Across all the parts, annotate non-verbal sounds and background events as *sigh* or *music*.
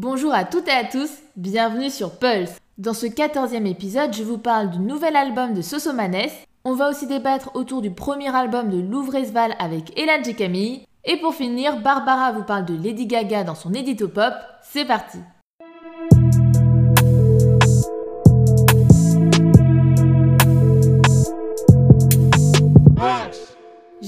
Bonjour à toutes et à tous, bienvenue sur Pulse. Dans ce 14e épisode, je vous parle du nouvel album de Sosomanes. On va aussi débattre autour du premier album de Louvresval avec Elan J. Camille. Et pour finir, Barbara vous parle de Lady Gaga dans son édito pop. C'est parti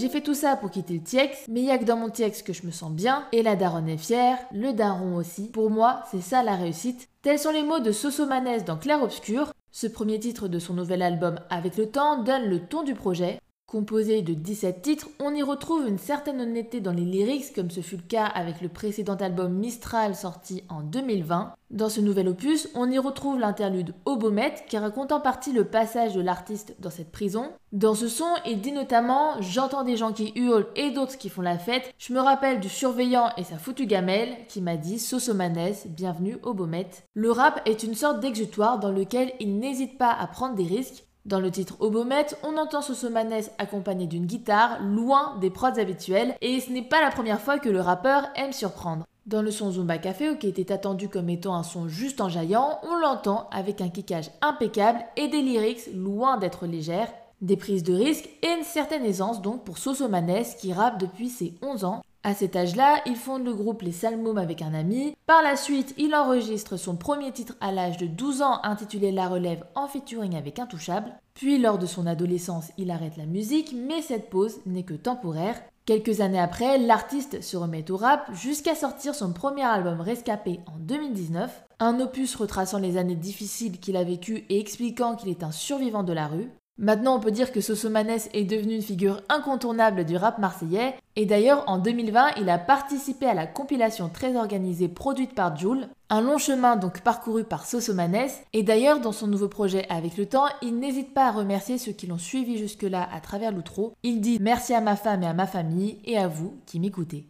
J'ai fait tout ça pour quitter le TIEX, mais il y a que dans mon TIEX que je me sens bien, et la daronne est fière, le daron aussi. Pour moi, c'est ça la réussite. Tels sont les mots de Sosomanes dans Clair Obscur. Ce premier titre de son nouvel album Avec le temps donne le ton du projet. Composé de 17 titres, on y retrouve une certaine honnêteté dans les lyrics, comme ce fut le cas avec le précédent album Mistral sorti en 2020. Dans ce nouvel opus, on y retrouve l'interlude Obomet qui raconte en partie le passage de l'artiste dans cette prison. Dans ce son, il dit notamment J'entends des gens qui hurlent et d'autres qui font la fête. Je me rappelle du surveillant et sa foutue gamelle qui m'a dit Sosomanes, bienvenue Obomet. Le rap est une sorte d'exutoire dans lequel il n'hésite pas à prendre des risques. Dans le titre Obomet, on entend Sosomanes accompagné d'une guitare, loin des prods habituels, et ce n'est pas la première fois que le rappeur aime surprendre. Dans le son Zumba Café, qui était attendu comme étant un son juste enjaillant, on l'entend avec un kickage impeccable et des lyrics loin d'être légères, des prises de risque et une certaine aisance donc pour Sosomanes qui rappe depuis ses 11 ans. À cet âge-là, il fonde le groupe Les Salmoum avec un ami. Par la suite, il enregistre son premier titre à l'âge de 12 ans intitulé La Relève en featuring avec Intouchable. Puis lors de son adolescence, il arrête la musique, mais cette pause n'est que temporaire. Quelques années après, l'artiste se remet au rap jusqu'à sortir son premier album Rescapé en 2019, un opus retraçant les années difficiles qu'il a vécues et expliquant qu'il est un survivant de la rue. Maintenant, on peut dire que Sosomanes est devenu une figure incontournable du rap marseillais, et d'ailleurs en 2020, il a participé à la compilation très organisée produite par Joule, un long chemin donc parcouru par Sosomanes, et d'ailleurs dans son nouveau projet Avec le temps, il n'hésite pas à remercier ceux qui l'ont suivi jusque-là à travers l'outro. Il dit merci à ma femme et à ma famille, et à vous qui m'écoutez.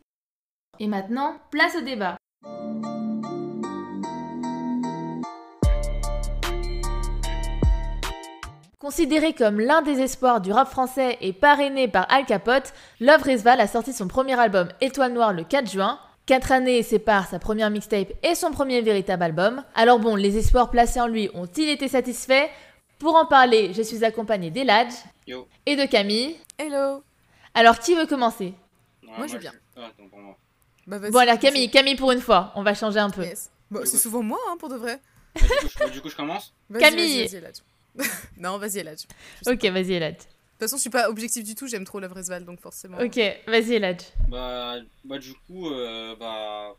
Et maintenant, place au débat. Considéré comme l'un des espoirs du rap français et parrainé par Al Capote, Love Resval a sorti son premier album Étoile Noire le 4 juin. Quatre années séparent sa première mixtape et son premier véritable album. Alors bon, les espoirs placés en lui ont-ils été satisfaits? Pour en parler, je suis accompagnée d'Eladj et de Camille. Hello Alors qui veut commencer? Moi, je veux bien. Ah, pour moi. Bah, Bon alors. Camille, Camille pour une fois, on va changer un peu. Yes. Bon, c'est souvent moi, hein, pour de vrai. Bah, du, coup, je, du coup, je commence. Camille. *laughs* non, vas-y, Eladj. De Ok, vas-y Eladj. toute façon, je suis pas objectif du tout, j'aime trop la Vresval, donc forcément. Ok, vas-y Eladj. Bah, bah du coup, euh, bah,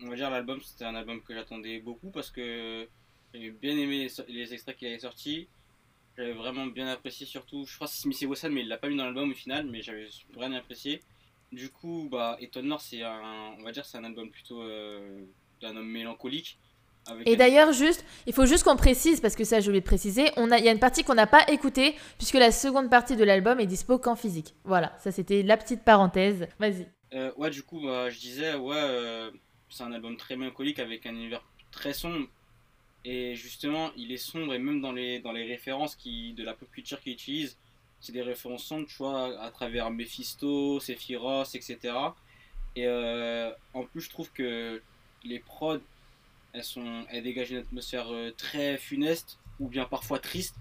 on va dire l'album, c'était un album que j'attendais beaucoup parce que j'avais bien aimé les, so- les extraits qu'il avait sortis. J'avais vraiment bien apprécié, surtout, je crois que c'est Smith Wesson, mais il l'a pas mis dans l'album au final, mais j'avais vraiment apprécié. Du coup, bah, Étoile Noire, c'est un, on va dire, c'est un album plutôt euh, d'un homme mélancolique. Avec Et d'ailleurs, juste, il faut juste qu'on précise, parce que ça, oublié de préciser, on a, il y a une partie qu'on n'a pas écoutée, puisque la seconde partie de l'album est dispo qu'en physique. Voilà, ça c'était la petite parenthèse. Vas-y. Euh, ouais, du coup, bah, je disais, ouais, euh, c'est un album très mélancolique avec un univers très sombre. Et justement, il est sombre et même dans les, dans les références qui, de la pop culture qu'il utilise, c'est des références sombres, tu vois, à travers Mephisto, Sephiroth, etc. Et euh, en plus, je trouve que les prods, elles, sont, elles dégagent une atmosphère euh, très funeste ou bien parfois triste,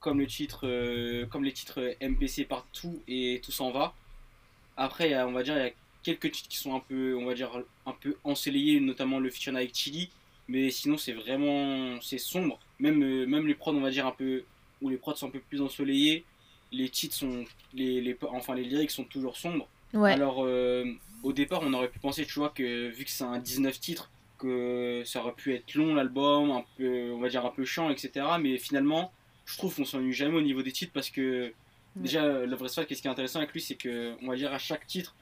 comme, le titre, euh, comme les titres MPC partout et tout s'en va. Après, on va dire, il y a quelques titres qui sont un peu, on va dire, un peu ensoleillés, notamment le feature avec Chili. Mais sinon, c'est vraiment, c'est sombre. Même, euh, même les prods, on va dire un peu, où les prods sont un peu plus ensoleillés. Les titres sont, les, les, enfin les lyrics sont toujours sombres. Ouais. Alors, euh, au départ, on aurait pu penser, tu vois, que vu que c'est un 19 titres, que ça aurait pu être long l'album, un peu, on va dire un peu chiant, etc. Mais finalement, je trouve qu'on s'ennuie jamais au niveau des titres parce que déjà, le vrai qu'est-ce qui est intéressant avec lui, c'est que, on va dire, à chaque titre,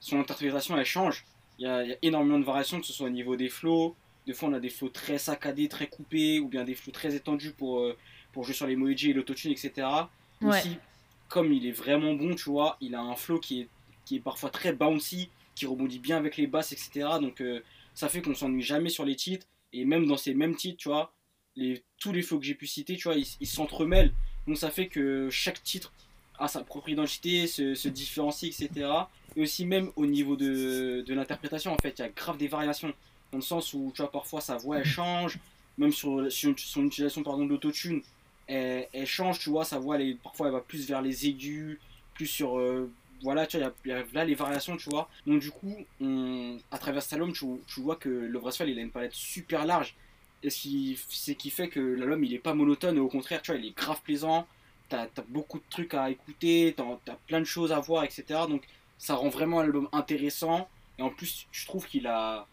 son interprétation elle change. Il y, a, il y a énormément de variations, que ce soit au niveau des flows. Des fois, on a des flows très saccadés, très coupés, ou bien des flows très étendus pour, euh, pour jouer sur les emojis et l'autotune, etc. Ouais. Aussi, comme il est vraiment bon, tu vois, il a un flow qui est, qui est parfois très bouncy, qui rebondit bien avec les basses, etc. Donc, euh, ça fait qu'on s'ennuie jamais sur les titres. Et même dans ces mêmes titres, tu vois, les, tous les flows que j'ai pu citer, tu vois, ils s'entremêlent. Donc, ça fait que chaque titre a sa propre identité, se, différencie, etc. Et aussi même au niveau de, de l'interprétation, en fait, il y a grave des variations. dans le sens où, tu vois, parfois sa voix elle change, même sur, son utilisation pardon, de l'autotune, elle, elle, change, tu vois, sa voix elle parfois elle va plus vers les aigus, plus sur. Euh, voilà, tu vois, il y, a là les variations, tu vois. Donc, du coup, on, à travers cet album, tu, tu vois que le Braswell il a une palette super large. Et ce qui, qui fait que l'album il est pas monotone, au contraire, tu vois, il est grave plaisant. T'as as beaucoup de trucs à écouter, t'as as plein de choses à voir, etc. Donc, ça rend vraiment l'album intéressant. Et en plus, je trouve qu'il a,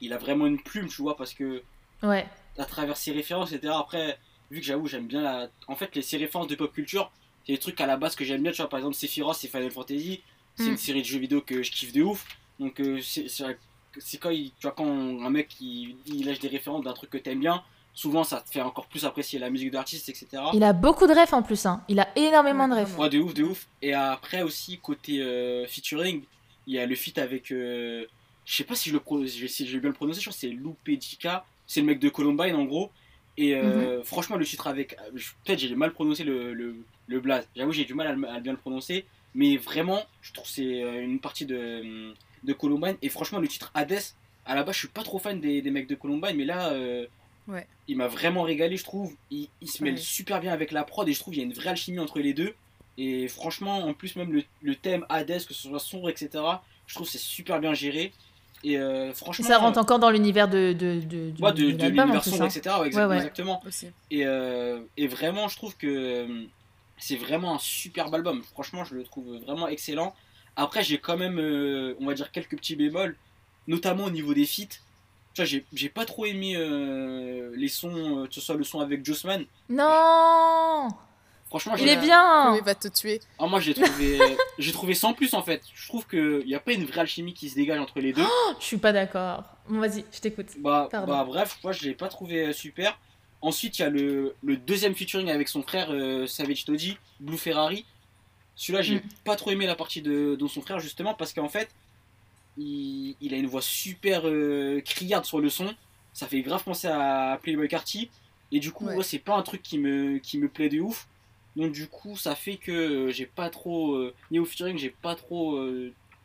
il a vraiment une plume, tu vois, parce que. Ouais. À travers ses références, etc. Après, vu que j'avoue, j'aime bien la. En fait, les, ses références de pop culture, c'est des trucs à la base que j'aime bien, tu vois. Par exemple, Sephiroth, c'est Final Fantasy. C'est une mm. série de jeux vidéo que je kiffe de ouf. Donc, euh, c'est quand, tu vois, quand un mec il, il lâche des références d'un truc que t'aimes bien, souvent ça te fait encore plus apprécier la musique d'artiste, etc. Il a beaucoup de refs en plus, hein. il a énormément de refs. Ouais, de ouf, de ouf. Et après aussi, côté euh, featuring, il y a le feat avec. Euh, je sais pas si je, le si je vais bien le prononcer, je crois que c'est Lupedica, c'est le mec de Columbine en gros. Et euh, mhm. franchement, le titre avec. Peut-être j'ai mal prononcé le, le, le blaze, j'avoue j'ai du mal à, bien le prononcer, mais vraiment, je trouve c'est une partie de, de Columbine. Et franchement, le titre Hades, à la base, je suis pas trop fan des, des mecs de Columbine, mais là. Ouais. Il m'a vraiment régalé, je trouve. Il, se mêle super bien avec la prod et je trouve qu'il y a une vraie alchimie entre les deux. Et franchement, en plus, même le, thème Hades, que ce soit sombre, etc., je trouve c'est super bien géré. Et euh, franchement. ça rentre encore dans l'univers de, de, de, l'univers sombre, hein. etc. exactement. Et, euh, et, vraiment, je trouve que euh, c'est vraiment un superbe album. Franchement, je le trouve vraiment excellent. Après, j'ai quand même, on va dire, quelques petits bémols, notamment au niveau des feats j'ai pas trop aimé euh, les sons, euh, que ce soit le son avec Jossman. Non Franchement, il est bien. Il va te tuer. Ah, moi, j'ai trouvé, *laughs* j'ai trouvé sans plus en fait. Je trouve qu'il n'y a pas une vraie alchimie qui se dégage entre les deux. Oh, je suis pas d'accord. Bon, vas-y, je t'écoute. Bah, bah, bref, moi, je l'ai pas trouvé euh, super. Ensuite, il y a le, le, deuxième featuring avec son frère Savage Toji, Blue Ferrari. Celui-là, j'ai mm. pas trop aimé la partie de, de son frère justement parce qu'en fait, il, a une voix super euh, criarde sur le son. Ça fait grave penser à Playboy Carty. Et du coup, c'est pas un truc qui me, qui me plaît de ouf. Donc du coup, ça fait que euh, j'ai pas trop... Euh, ni au featuring, j'ai pas trop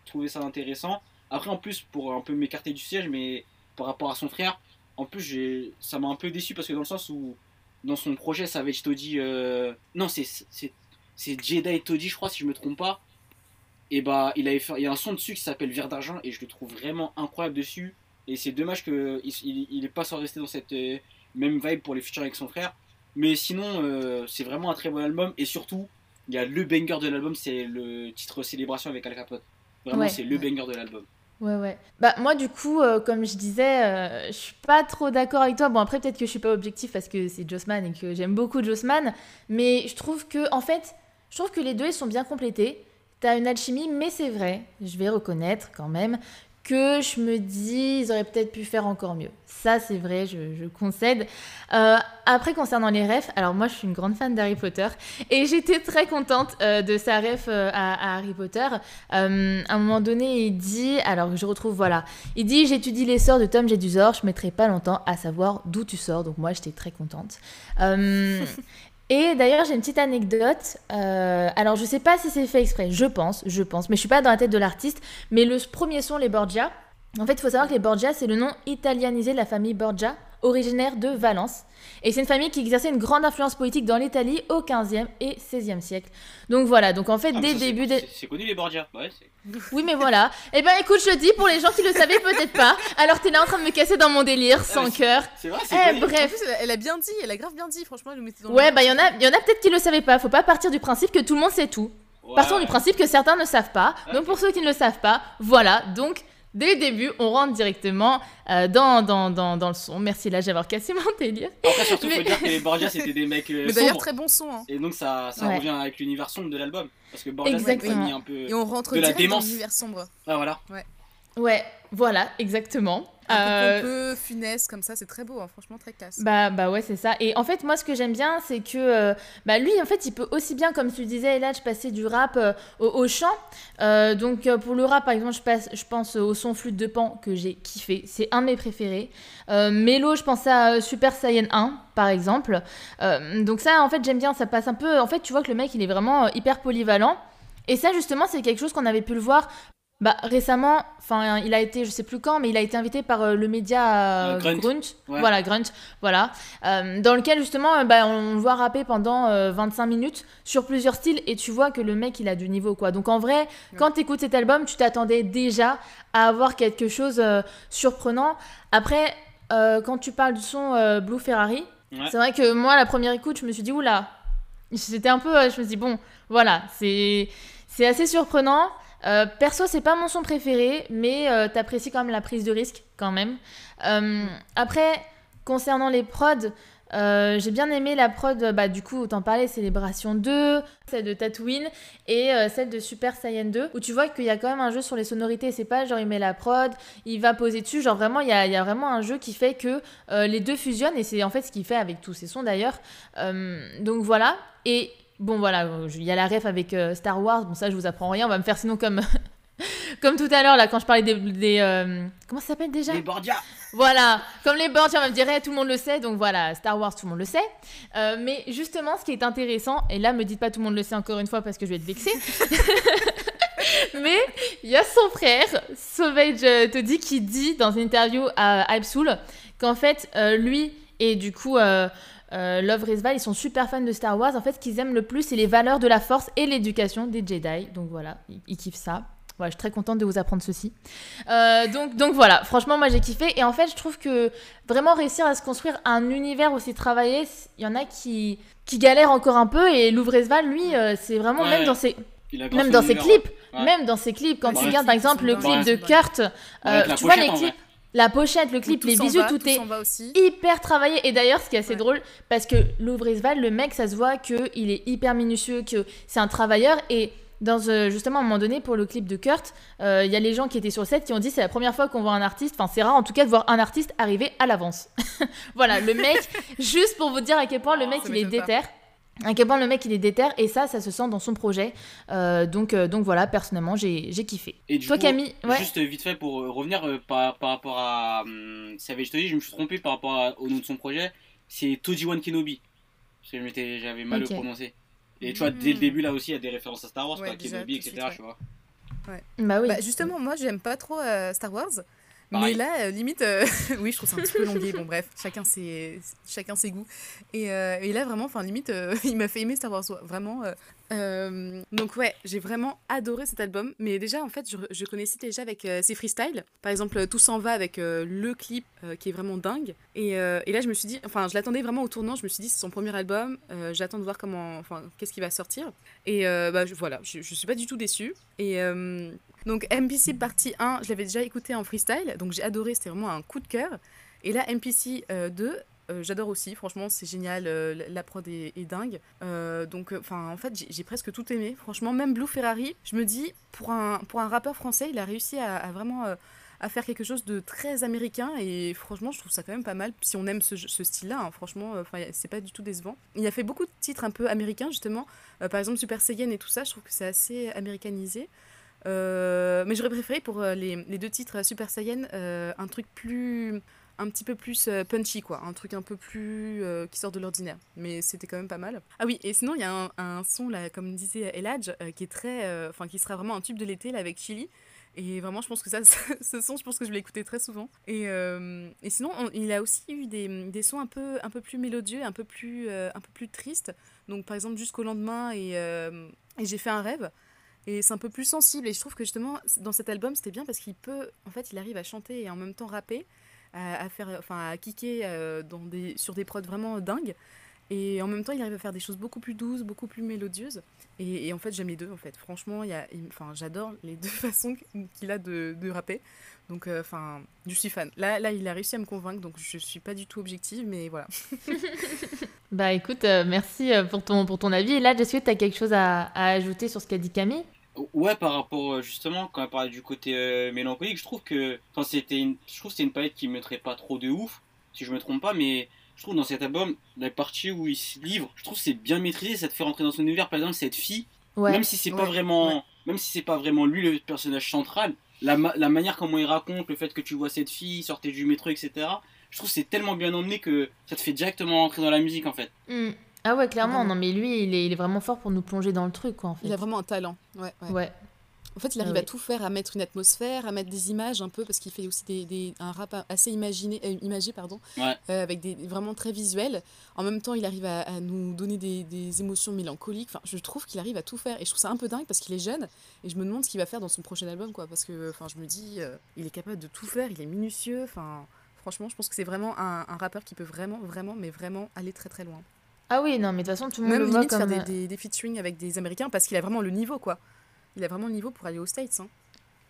trouvé ça intéressant. Après, en plus, pour un peu m'écarter du siège, mais par rapport à son frère, en plus, ça m'a un peu déçu parce que dans le sens où, dans son projet, Savage Toddy... non, c'est Jedi Toddy, je crois, si je me trompe pas. Et bah il avait fait, il y a un son dessus qui s'appelle Vert d'argent et je le trouve vraiment incroyable dessus. Et c'est dommage qu'il il, il est pas sans rester dans cette euh, même vibe pour les futurs avec son frère mais sinon euh, c'est vraiment un très bon album et surtout il y a le banger de l'album c'est le titre Célébration avec Al Capote vraiment c'est le banger de l'album Ouais, ouais. Bah, moi, du coup, euh, comme je disais, je suis pas trop d'accord avec toi. Bon, après, peut-être que je suis pas objectif parce que c'est Jossman et que j'aime beaucoup Jossman. Mais je trouve que, en fait, je trouve que les deux, ils sont bien complétés. T'as une alchimie, mais c'est vrai, je vais reconnaître quand même que je me dis, ils auraient peut-être pu faire encore mieux. Ça, c'est vrai, je, concède. Euh, après, concernant les refs, alors moi, je suis une grande fan d'Harry Potter et *laughs* j'étais très contente euh, de sa ref euh, à, Harry Potter. à un moment donné, il dit, alors je retrouve, voilà, il dit J'étudie les sorts de Tom Jedusor, je mettrai pas longtemps à savoir d'où tu sors. Donc, moi, j'étais très contente. *laughs* Et d'ailleurs, j'ai une petite anecdote. Euh, alors, je sais pas si c'est fait exprès, je pense, je pense, mais je suis pas dans la tête de l'artiste. Mais le premier son, les Borgia, en fait, il faut savoir que les Borgia, c'est le nom italianisé de la famille Borgia, originaire de Valence. Et c'est une famille qui exerçait une grande influence politique dans l'Italie au 15e et 16e siècle. Donc voilà, donc en fait, ah, dès le début. Des... C'est connu les Borgia, ouais, *laughs* Oui, mais voilà. Eh ben écoute, je dis pour les gens qui le savaient peut-être pas. Alors t'es là en train de me casser dans mon délire, ah, sans cœur. C'est vrai, c'est eh, Bref. elle a bien dit, elle a grave bien dit, franchement, elle nous mettait dans Ouais, bah il y en a, y en a peut-être qui le savaient pas. Faut pas partir du principe que tout le monde sait tout. Partons du principe que certains ne savent pas. Donc pour ceux qui ne le savent pas, voilà. Donc Dès le début, on rentre directement euh, dans, dans, dans, dans, le son. Merci là, d'avoir cassé *laughs* mon délire. Après, surtout, il faut dire que les Borgia, c'était des mecs. Euh, Mais d'ailleurs, très bon son. Hein. Et donc, ça, ça revient avec l'univers sombre de l'album. Parce que Borgia, c'est un peu. Et on rentre de la démence. dans l'univers sombre. Ah, voilà. Ouais. Ouais, voilà, exactement. Un peu euh, funeste comme ça, c'est très beau, hein, franchement très classe. Bah, bah ouais, c'est ça. Et en fait, moi, ce que j'aime bien, c'est que euh, bah, lui, en fait, il peut aussi bien, comme tu disais, là, je passais du rap euh, au, chant. donc, pour le rap, par exemple, je, passe, je pense au son flûte de pan que j'ai kiffé. C'est un de mes préférés. Mélo, je pense à Super Saiyan 1, par exemple. donc, ça, en fait, j'aime bien. Ça passe un peu. En fait, tu vois que le mec, il est vraiment hyper polyvalent. Et ça, justement, c'est quelque chose qu'on avait pu le voir Bah récemment, enfin il a été, je sais plus quand, mais il a été invité par euh, le média euh, Euh, Grunt. Grunt, Ouais. voilà Grunt, voilà, euh, dans lequel justement, euh, bah, on le voit rapper pendant euh, 25 minutes sur plusieurs styles et tu vois que le mec il a du niveau quoi. Donc en vrai, quand tu écoutes cet album, tu t'attendais déjà à avoir quelque chose euh, surprenant. Après, euh, quand tu parles du son euh, Blue Ferrari, Ouais. c'est vrai que moi la première écoute, je me suis dit oula, c'était un peu, euh, je me suis dit bon, voilà, c'est c'est assez surprenant. Euh, perso, c'est pas mon son préféré, mais euh, t'apprécies quand même la prise de risque, quand même. Euh, après, concernant les prods, euh, j'ai bien aimé la prod, bah, du coup, autant parler, Célébration 2, celle de Tatooine et celle de Super Saiyan 2, où tu vois qu'il y a quand même un jeu sur les sonorités. C'est pas genre il met la prod, il va poser dessus, genre vraiment, il y a, y a vraiment un jeu qui fait que les deux fusionnent, et c'est en fait ce qu'il fait avec tous ses sons d'ailleurs. Donc voilà, et bon voilà, il y a la ref avec euh, Star Wars, bon ça je vous apprends rien, on va me faire sinon comme... *laughs* Comme tout à l'heure, là, quand je parlais des. des, euh, Comment ça s'appelle déjà? Les Bordia voilà, comme les bords, on va me dire, Eh, tout le monde le sait, donc voilà, Star Wars, tout le monde le sait. Euh, mais justement, ce qui est intéressant, et là, me dites pas tout le monde le sait encore une fois parce que je vais être vexée. *laughs* mais il y a son frère, Sauvage Toddy, qui dit dans une interview à Hype Soul qu'en fait, lui et du coup. Euh, Love Resval, ils sont super fans de Star Wars. En fait, ce qu'ils aiment le plus, c'est les valeurs de la force et l'éducation des Jedi. Donc voilà, ils, ils kiffent ça. Voilà, je suis très contente de vous apprendre ceci. Euh, donc, donc voilà, franchement, moi j'ai kiffé. Et en fait, je trouve que vraiment réussir à se construire un univers aussi travaillé, il y en a qui, qui galèrent encore un peu. Et Louvresval, lui, euh, c'est vraiment, Ouais, même dans ses, même dans clips, Ouais. même dans ses clips, quand Ouais, tu regardes par exemple le clip de. Kurt, euh, tu vois les clips. La pochette, le clip, les visuels, tout est aussi. hyper travaillé. Et d'ailleurs, ce qui est assez Ouais. drôle, parce que Louvresval, le mec, ça se voit qu'il est hyper minutieux, que c'est un travailleur. Et dans, euh, justement, à un moment donné, pour le clip de Kurt, euh, il y a les gens qui étaient sur le set qui ont dit c'est la première fois qu'on voit un artiste, enfin c'est rare en tout cas de voir un artiste arriver à l'avance. *laughs* voilà, le mec, *laughs* juste pour vous dire à quel point le mec il est pas. À quel point le mec il est déter et ça, ça se sent dans son projet. Euh, donc, euh, donc voilà, personnellement, j'ai j'ai kiffé. Et du Toi, coup, Camille, ouais. Juste vite fait pour euh, revenir euh, par, par rapport à hum, Savage Toddy, je me suis trompé par rapport à- au nom de son projet. C'est Toji One Kenobi. Parce que je m'étais- j'avais mal le prononcé. Et tu vois, dès le Mm. début là aussi, il y a des références à Star Wars, Ouais, quoi, déjà, Kenobi, etc. suite, Tu vois. Bah oui. Bah, justement, moi, j'aime pas trop euh, Star Wars. Mais là, euh, limite, euh, *laughs* oui, je trouve ça un petit peu longué. Bon, bref, chacun ses, chacun ses goûts. Et, euh, et là, vraiment, enfin, limite, *laughs* il m'a fait aimer Star Wars. Vraiment. Euh, euh, donc, ouais, j'ai vraiment adoré cet album. Mais déjà, en fait, je, connaissais déjà avec euh, ses freestyles. Par exemple, Tout s'en va avec euh, le clip euh, qui est vraiment dingue. Et, euh, là, je me suis dit, enfin, je l'attendais vraiment au tournant. Je me suis dit, c'est son premier album. euh, J'attends de voir comment, enfin, qu'est-ce qui va sortir. Et euh, bah, voilà, je, je suis pas du tout déçue. Et. euh, donc MPC partie 1, je l'avais déjà écouté en freestyle, donc j'ai adoré, c'était vraiment un coup de cœur. Et là, MPC euh, 2, euh, j'adore aussi, franchement, c'est génial, euh, la- prod est, dingue. Euh, donc, enfin, en fait, j'ai- presque tout aimé. Franchement, même Blue Ferrari, je me dis, pour un, pour un rappeur français, il a réussi à, vraiment à faire quelque chose de très américain et franchement, je trouve ça quand même pas mal. Si on aime ce, ce style-là, hein, franchement, c'est pas du tout décevant. Il a fait beaucoup de titres un peu américains, justement. Par exemple, Super Saiyan et tout ça, je trouve que c'est assez américanisé. Mais j'aurais préféré pour les, les deux titres Super Saiyan un truc plus un petit peu plus euh, punchy quoi. Un truc un peu plus euh, qui sort de l'ordinaire. Mais c'était quand même pas mal. Ah oui et sinon il y a un, son là comme disait Eladj euh, qui est très enfin qui sera vraiment un tube de l'été là avec Chili. Et vraiment je pense que ça *laughs* ce son je pense que je l'ai écouté très souvent. Et, et sinon on- il a aussi eu des, des sons un peu un peu plus mélodieux un peu plus un peu plus tristes. Donc par exemple jusqu'au lendemain et, et j'ai fait un rêve. Et c'est un peu plus sensible. Et je trouve que justement, dans cet album, c'était bien parce qu'il peut. En fait, il arrive à chanter et en même temps rapper, à, faire, enfin, à kicker euh, dans des, sur des prods vraiment dingues. Et en même temps, il arrive à faire des choses beaucoup plus douces, beaucoup plus mélodieuses. Et, en fait, j'aime les deux, en fait. Franchement, y a, j'adore les deux *laughs* façons qu'il a de, de rapper. Donc, euh, enfin, je suis fan. Là, là, il a réussi à me convaincre, donc je suis pas du tout objective, mais voilà. *laughs* Bah écoute, euh, merci pour ton, pour ton avis. Et là, que tu as quelque chose à ajouter sur ce qu'a dit Camille? Ouais, par rapport euh, justement, quand elle parlait du côté euh, mélancolique, je trouve que c'était une, je trouve que c'est une palette qui me mettrait pas trop de ouf, si je me trompe pas, mais je trouve dans cet album, la partie où il se livre, je trouve que c'est bien maîtrisé, ça te fait rentrer dans son univers. Par exemple, cette fille, Ouais. même si c'est pas Ouais, vraiment, ouais. même si c'est pas vraiment lui le personnage central, la, ma- la manière comment il raconte, le fait que tu vois cette fille sortir du métro, etc. Je trouve que c'est tellement bien emmené que ça te fait directement rentrer dans la musique en fait. Hmm. Ah ouais, clairement. Vraiment. Non, mais lui, il est, il est vraiment fort pour nous plonger dans le truc, quoi, en fait. Il a vraiment un talent. Ouais, ouais. Ouais. En fait, il Ah arrive oui. à tout faire, à mettre une atmosphère, à mettre des images un peu, parce qu'il fait aussi des, des- un rap assez imaginé, euh, imagé, pardon, Ouais. euh, avec des vraiment très visuels. En même temps, il arrive à, à nous donner des, des émotions mélancoliques. Enfin, je trouve qu'il arrive à tout faire, et je trouve ça un peu dingue parce qu'il est jeune, et je me demande ce qu'il va faire dans son prochain album, quoi, parce que, enfin, je me dis, euh, il est capable de tout faire, il est minutieux, enfin. Franchement, je pense que c'est vraiment un, un rappeur qui peut vraiment, vraiment, mais vraiment aller très très loin. Ah oui, non, mais de toute façon, tout le monde Même le voit comme. faire euh, des, des, des featuring avec des Américains parce qu'il a vraiment le niveau, quoi. Il a vraiment le niveau pour aller aux States. Hein.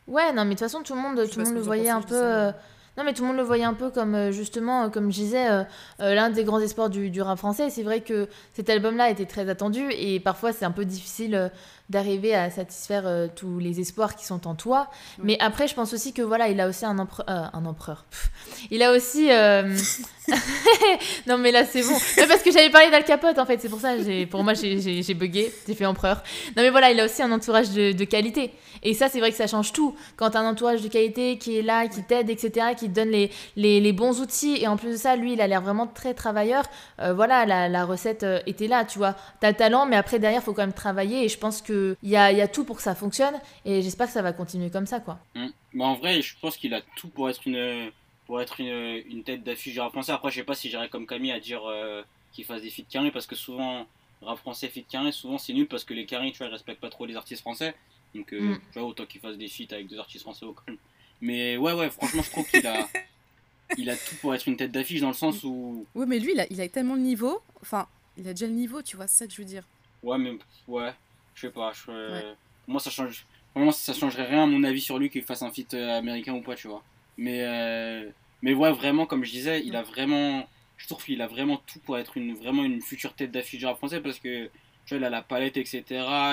Ouais, non, mais de toute façon, tout le monde, tout le monde le voyait un peu. euh, Non, mais tout le monde le voyait un peu comme, euh, justement, comme je disais, euh, euh, l'un des grands espoirs du, du rap français. C'est vrai que cet album-là était très attendu et parfois c'est un peu difficile d'arriver à satisfaire tous les espoirs qui sont en toi. Mais après, je pense aussi que voilà, il a aussi un empereur. un empereur. Pff. Il a aussi. *laughs* *laughs* non, mais là, c'est bon. Mais parce que j'avais parlé d'Al Capote, en fait, c'est pour ça. Pour moi, j'ai- bugué. J'ai fait empereur. Non, mais voilà, il a aussi un entourage de, de qualité. Et ça, c'est vrai que ça change tout. Quand un entourage de qualité qui est là, qui t'aide, etc., qui te donne les, les, les bons outils, et en plus de ça, lui, il a l'air vraiment très travailleur. euh, voilà, la, la recette euh, était là, tu vois. T'as le talent, mais après, derrière, faut quand même travailler. Et je pense qu'il y a, y a tout pour que ça fonctionne. Et j'espère que ça va continuer comme ça, quoi. Mm. Bah, en vrai, je pense qu'il a tout pour être une, pour être une, une tête d'affiche du rap français. Après, je sais pas si j'irais comme Camille à dire euh, qu'il fasse des feats carrés parce que souvent, rap français, feats carrés, souvent c'est nul parce que les carrés, tu vois, ils respectent pas trop les artistes français. Donc, euh, Mm. tu vois, autant qu'il fasse des feats avec des artistes français au calme. Mais ouais, ouais, franchement, je trouve qu'il a, *laughs* il a tout pour être une tête d'affiche dans le sens où, Oui, mais lui, il a, il a tellement le niveau. Enfin, il a déjà le niveau, tu vois, c'est ça que je veux dire. ouais, mais ouais, je sais pas. Je, Ouais. Pour moi, ça change. Vraiment, ça changerait rien à mon avis sur lui qu'il fasse un feat euh, américain ou pas, tu vois. Mais, euh, mais ouais, vraiment, comme je disais, il a vraiment. Je trouve qu'il a vraiment tout pour être une, vraiment une future tête d'affiche du rap français parce que, tu vois, il a la palette, etc.,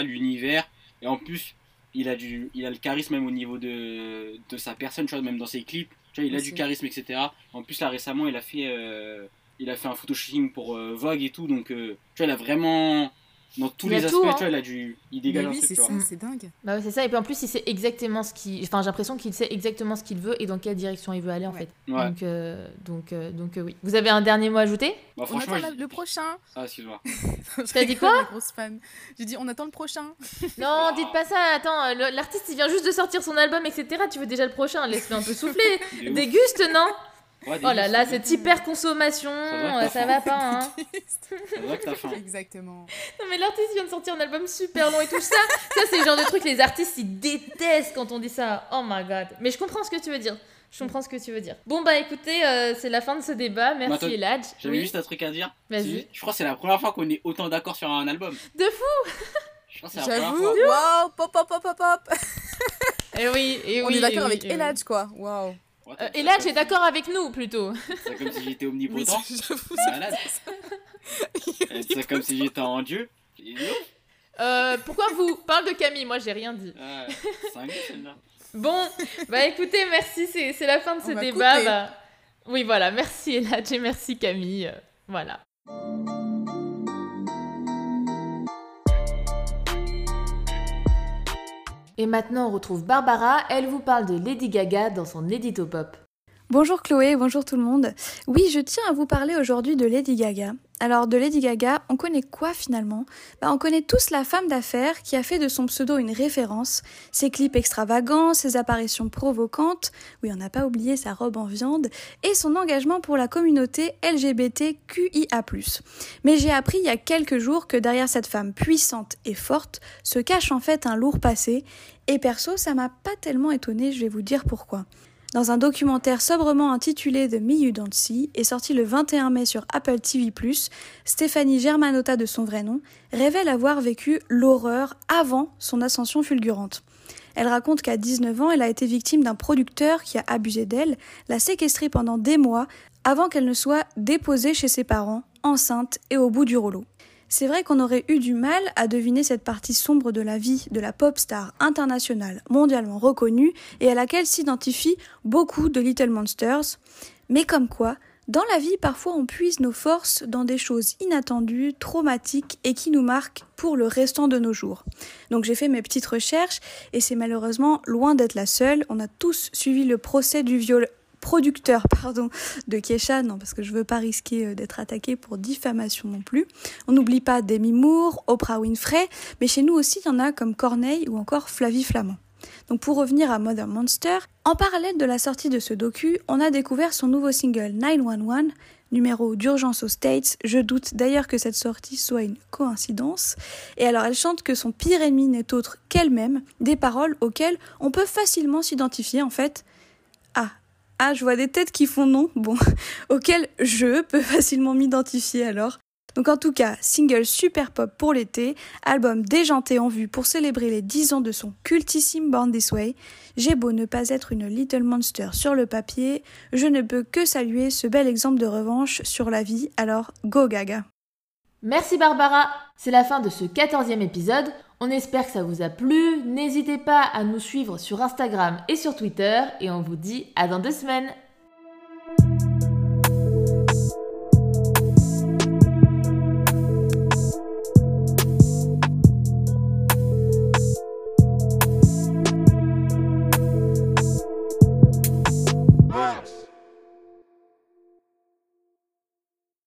l'univers. Et en plus, il a, du, il a le charisme même au niveau de, de sa personne, tu vois, même dans ses clips. Tu vois, il a du charisme, etc. En plus, là, récemment, il a fait, euh, il a fait un photoshooting pour euh, Vogue et tout. Donc, euh, tu vois, il a vraiment. Dans tous Il les tout, aspects, hein. tu vois, il a du. Il dégage un oui, truc, c'est tu ça, vois. c'est dingue. Bah ouais, c'est ça. Et puis en plus, il sait exactement ce qu'il. Enfin, j'ai l'impression qu'il sait exactement ce qu'il veut et dans quelle direction il veut aller, en Ouais. fait. Ouais. Donc, euh, donc, euh, donc euh, oui. Vous avez un dernier mot à ajouter? Bah, On attend je- le prochain. Ah, excuse-moi. *laughs* Je T'as dit quoi? grosse fan. J'ai dit, on attend le prochain. *laughs* Non, dites pas ça. Attends, l'artiste, il vient juste de sortir son album, etc. Tu veux déjà le prochain Laisse-le un peu souffler. *laughs* Déguste, non? Ouais, Oh là là, c'est cette hyper consommation, ça, va pas, hein C'est vrai que t'as faim. Exactement. Non mais l'artiste vient de sortir un album super long et tout ça. Ça c'est le genre de truc les artistes ils détestent quand on dit ça. Oh my god. Mais je comprends ce que tu veux dire. Je comprends ce que tu veux dire. Bon bah écoutez, euh, c'est la fin de ce débat. Merci attends, Eladj. J'avais Oui. juste un truc à dire. Vas-y. C'est- Je crois que c'est la première fois qu'on est autant d'accord sur un album. De fou. Je crois que c'est la première J'avoue. fois. Waouh, pop, pop, pop, pop, pop. Et oui, et On oui. est et d'accord oui, avec oui. Eladj, quoi. Waouh. Ouais, Euh, Eladj t'as- est d'accord avec nous plutôt. C'est comme si j'étais *laughs* Oui, omnipotent. j'avoue. Malade. *laughs* C'est comme si j'étais en dieu. Et. Euh, pourquoi vous parle de Camille? Moi j'ai rien dit. C'est un gars, celle-là. Bon, bah écoutez, merci, c'est c'est la fin de ce débat. bah. Oui, voilà, merci Eladj et merci Camille. euh, Voilà. Et maintenant, on retrouve Barbara. Elle vous parle de Lady Gaga dans son édito pop. Bonjour Chloé, bonjour tout le monde. Oui, je tiens à vous parler aujourd'hui de Lady Gaga. Alors de Lady Gaga, on connaît quoi finalement? Bah, On connaît tous la femme d'affaires qui a fait de son pseudo une référence, ses clips extravagants, ses apparitions provocantes, oui on n'a pas oublié sa robe en viande, et son engagement pour la communauté LGBTQIA+. Mais j'ai appris il y a quelques jours que derrière cette femme puissante et forte se cache en fait un lourd passé, et perso ça m'a pas tellement étonné, je vais vous dire pourquoi. Dans un documentaire sobrement intitulé The See et sorti le 21 mai sur Apple TV+, Stéphanie Germanotta de son vrai nom révèle avoir vécu l'horreur avant son ascension fulgurante. Elle raconte qu'à 19 ans, elle a été victime d'un producteur qui a abusé d'elle, l'a séquestrée pendant des mois avant qu'elle ne soit déposée chez ses parents, enceinte et au bout du rouleau. C'est vrai qu'on aurait eu du mal à deviner cette partie sombre de la vie de la pop star internationale mondialement reconnue et à laquelle s'identifient beaucoup de Little Monsters. Mais comme quoi, dans la vie, parfois on puise nos forces dans des choses inattendues, traumatiques et qui nous marquent pour le restant de nos jours. Donc j'ai fait mes petites recherches et c'est malheureusement loin d'être la seule. On a tous suivi le procès du viol producteur *laughs* pardon de Kesha non parce que je veux pas risquer euh, d'être attaqué pour diffamation non plus on n'oublie pas Demi Moore Oprah Winfrey mais chez nous aussi il y en a comme Corneille ou encore Flavie Flamand Donc pour revenir à Mother Monster, en parallèle de la sortie de ce docu, on a découvert son nouveau single 911, numéro d'urgence aux States. Je doute d'ailleurs que cette sortie soit une coïncidence. Et alors elle chante que son pire ennemi n'est autre qu'elle-même, des paroles auxquelles on peut facilement s'identifier en fait. Ah, je vois des têtes qui font non, bon, *laughs* auxquelles je peux facilement m'identifier alors. Donc en tout cas, single super pop pour l'été, album déjanté en vue pour célébrer les 10 ans de son cultissime Born This Way. J'ai beau ne pas être une Little Monster sur le papier, je ne peux que saluer ce bel exemple de revanche sur la vie, alors go gaga. Merci Barbara, c'est la fin de ce 14e épisode. On espère que ça vous a plu. N'hésitez pas à nous suivre sur Instagram et sur Twitter et on vous dit à dans deux semaines.